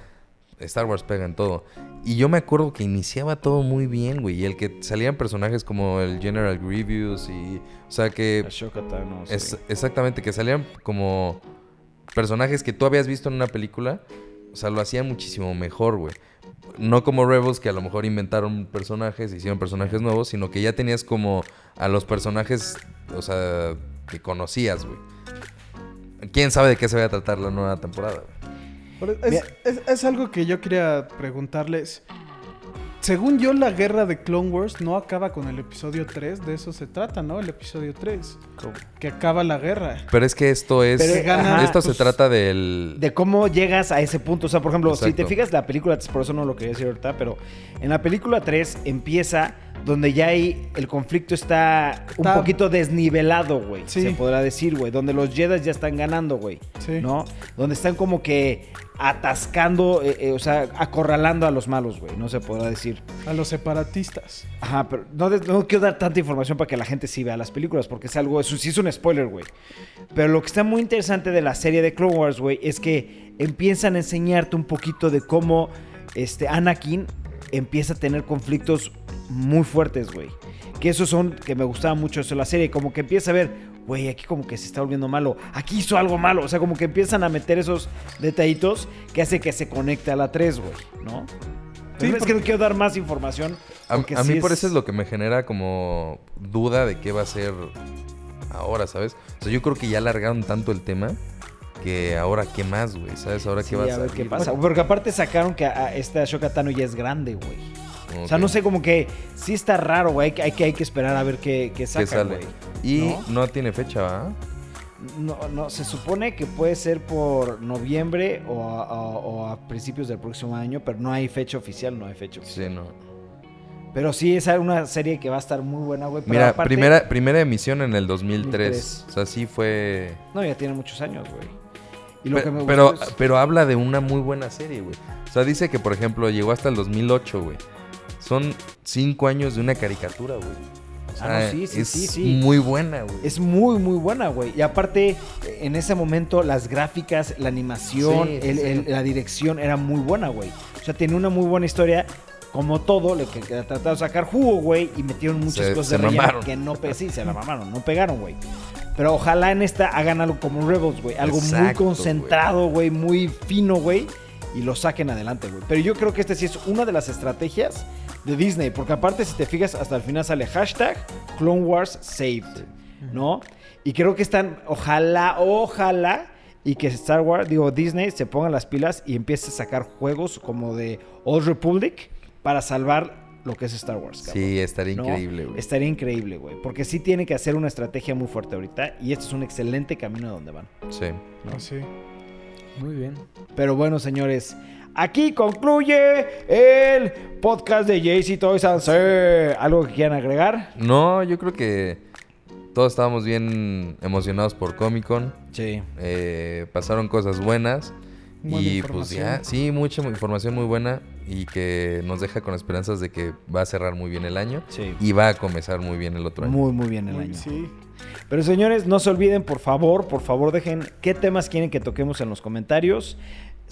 Star Wars pega en todo. Y yo me acuerdo que iniciaba todo muy bien, güey. Y el que salían personajes como el General Grievous y... O sea, que... Sí. Es, exactamente, que salían como personajes que tú habías visto en una película. O sea, lo hacían muchísimo mejor, güey. No como Rebels, que a lo mejor inventaron personajes, hicieron personajes nuevos, sino que ya tenías como a los personajes, o sea, que conocías, güey. ¿Quién sabe de qué se va a tratar la nueva temporada? Es, es- es algo que yo quería preguntarles. Según yo, la guerra de Clone Wars no acaba con el episodio 3. De eso se trata, ¿no? El episodio 3. Que acaba la guerra. Pero es que esto es... Pero, ajá, esto se pues, trata del... de cómo llegas a ese punto. O sea, por ejemplo, si te fijas la película, por eso no lo quería decir ahorita, pero en la película 3 empieza donde ya hay el conflicto está un Está- poquito desnivelado, güey. Sí. Se podrá decir, güey. Donde los Jedi ya están ganando, güey. Sí. ¿No? Donde están como que atascando, eh, eh, o sea, acorralando a los malos, güey. No se podrá decir. A los separatistas. Ajá, pero no quiero dar tanta información para que la gente sí vea las películas, porque es algo, eso sí es un spoiler, güey. Pero lo que está muy interesante de la serie de Clone Wars, güey, es que empiezan a enseñarte un poquito de cómo este Anakin empieza a tener conflictos muy fuertes, güey. Que esos son, que me gustaba mucho eso de la serie, como que empieza a ver, güey, aquí como que se está volviendo malo, aquí hizo algo malo, o sea, como que empiezan a meter esos detallitos que hace que se conecte a la 3, güey, ¿no? Sí, es que no quiero dar más información. A, a sí mí por eso es lo que me genera como duda de qué va a ser ahora, ¿sabes? O sea, yo creo que ya alargaron tanto el tema que ahora qué más, güey, ¿sabes? Ahora Sí, qué va a, a pasa. Porque aparte sacaron que a, a este Ashoka Tano ya es grande, güey. O sea, no sé, como que sí está raro, güey. Hay, que- hay, que, hay que esperar a ver qué, qué ¿Qué sale? güey. Y ¿No? ¿No? tiene fecha, ¿va? No, no, se supone que puede ser por noviembre o a, a- o a principios del próximo año, pero no hay fecha oficial, no hay fecha oficial. Sí, no. Pero sí es una serie que va a estar muy buena, güey. pero Mira, aparte- primera, primera emisión en el 2003. 2003. O sea, sí fue... No, ya tiene muchos años, güey. Y lo Pe- que me pero, es- pero habla de una muy buena serie, güey. O sea, dice que, por ejemplo, llegó hasta el 2008, güey. Son cinco años de una caricatura, güey. O Ah, no, sí, sí, es sí, sí. muy buena, güey. Es muy, muy buena, güey. Y aparte, en ese momento, las gráficas, la animación, Sí, el- sí. el- la dirección era muy buena, güey. O sea, tenía una muy buena historia. Como todo, le que, que trataron de sacar jugo, güey, y metieron muchas Se- cosas se de relleno que no sí, se la mamaron, no pegaron, güey. Pero ojalá en esta hagan algo como Rebels, güey. Algo muy concentrado, güey, muy fino, güey. Y lo saquen adelante, güey. Pero yo creo que este sí es una de las estrategias de Disney. Porque aparte, si te fijas, hasta el final sale hashtag Clone Wars Saved. ¿No? Y creo que están, ojalá, ojalá, y que Star Wars, digo, Disney se ponga las pilas y empiece a sacar juegos como de Old Republic para salvar lo que es Star Wars. cabrón. Sí, estaría ¿no? increíble, güey. Estaría increíble, güey. Porque sí tiene que hacer una estrategia muy fuerte ahorita. Y este es un excelente camino a donde van. Sí. Así. Muy bien. Pero bueno, señores, aquí concluye el podcast de JC Toys and Sir. ¿Algo que quieran agregar? No, yo creo que todos estábamos bien emocionados por Comic Con. Sí. Eh, pasaron cosas buenas. Buena y pues ya, sí, mucha información muy buena y que nos deja con esperanzas de que va a cerrar muy bien el año Sí. y va a comenzar muy bien el otro año. Muy, muy bien el Muy- año. Sí. Pero señores, no se olviden, por favor, por favor, dejen qué temas quieren que toquemos en los comentarios.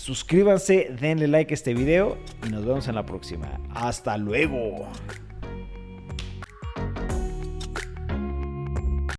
Suscríbanse, denle like a este video y nos vemos en la próxima. Hasta luego.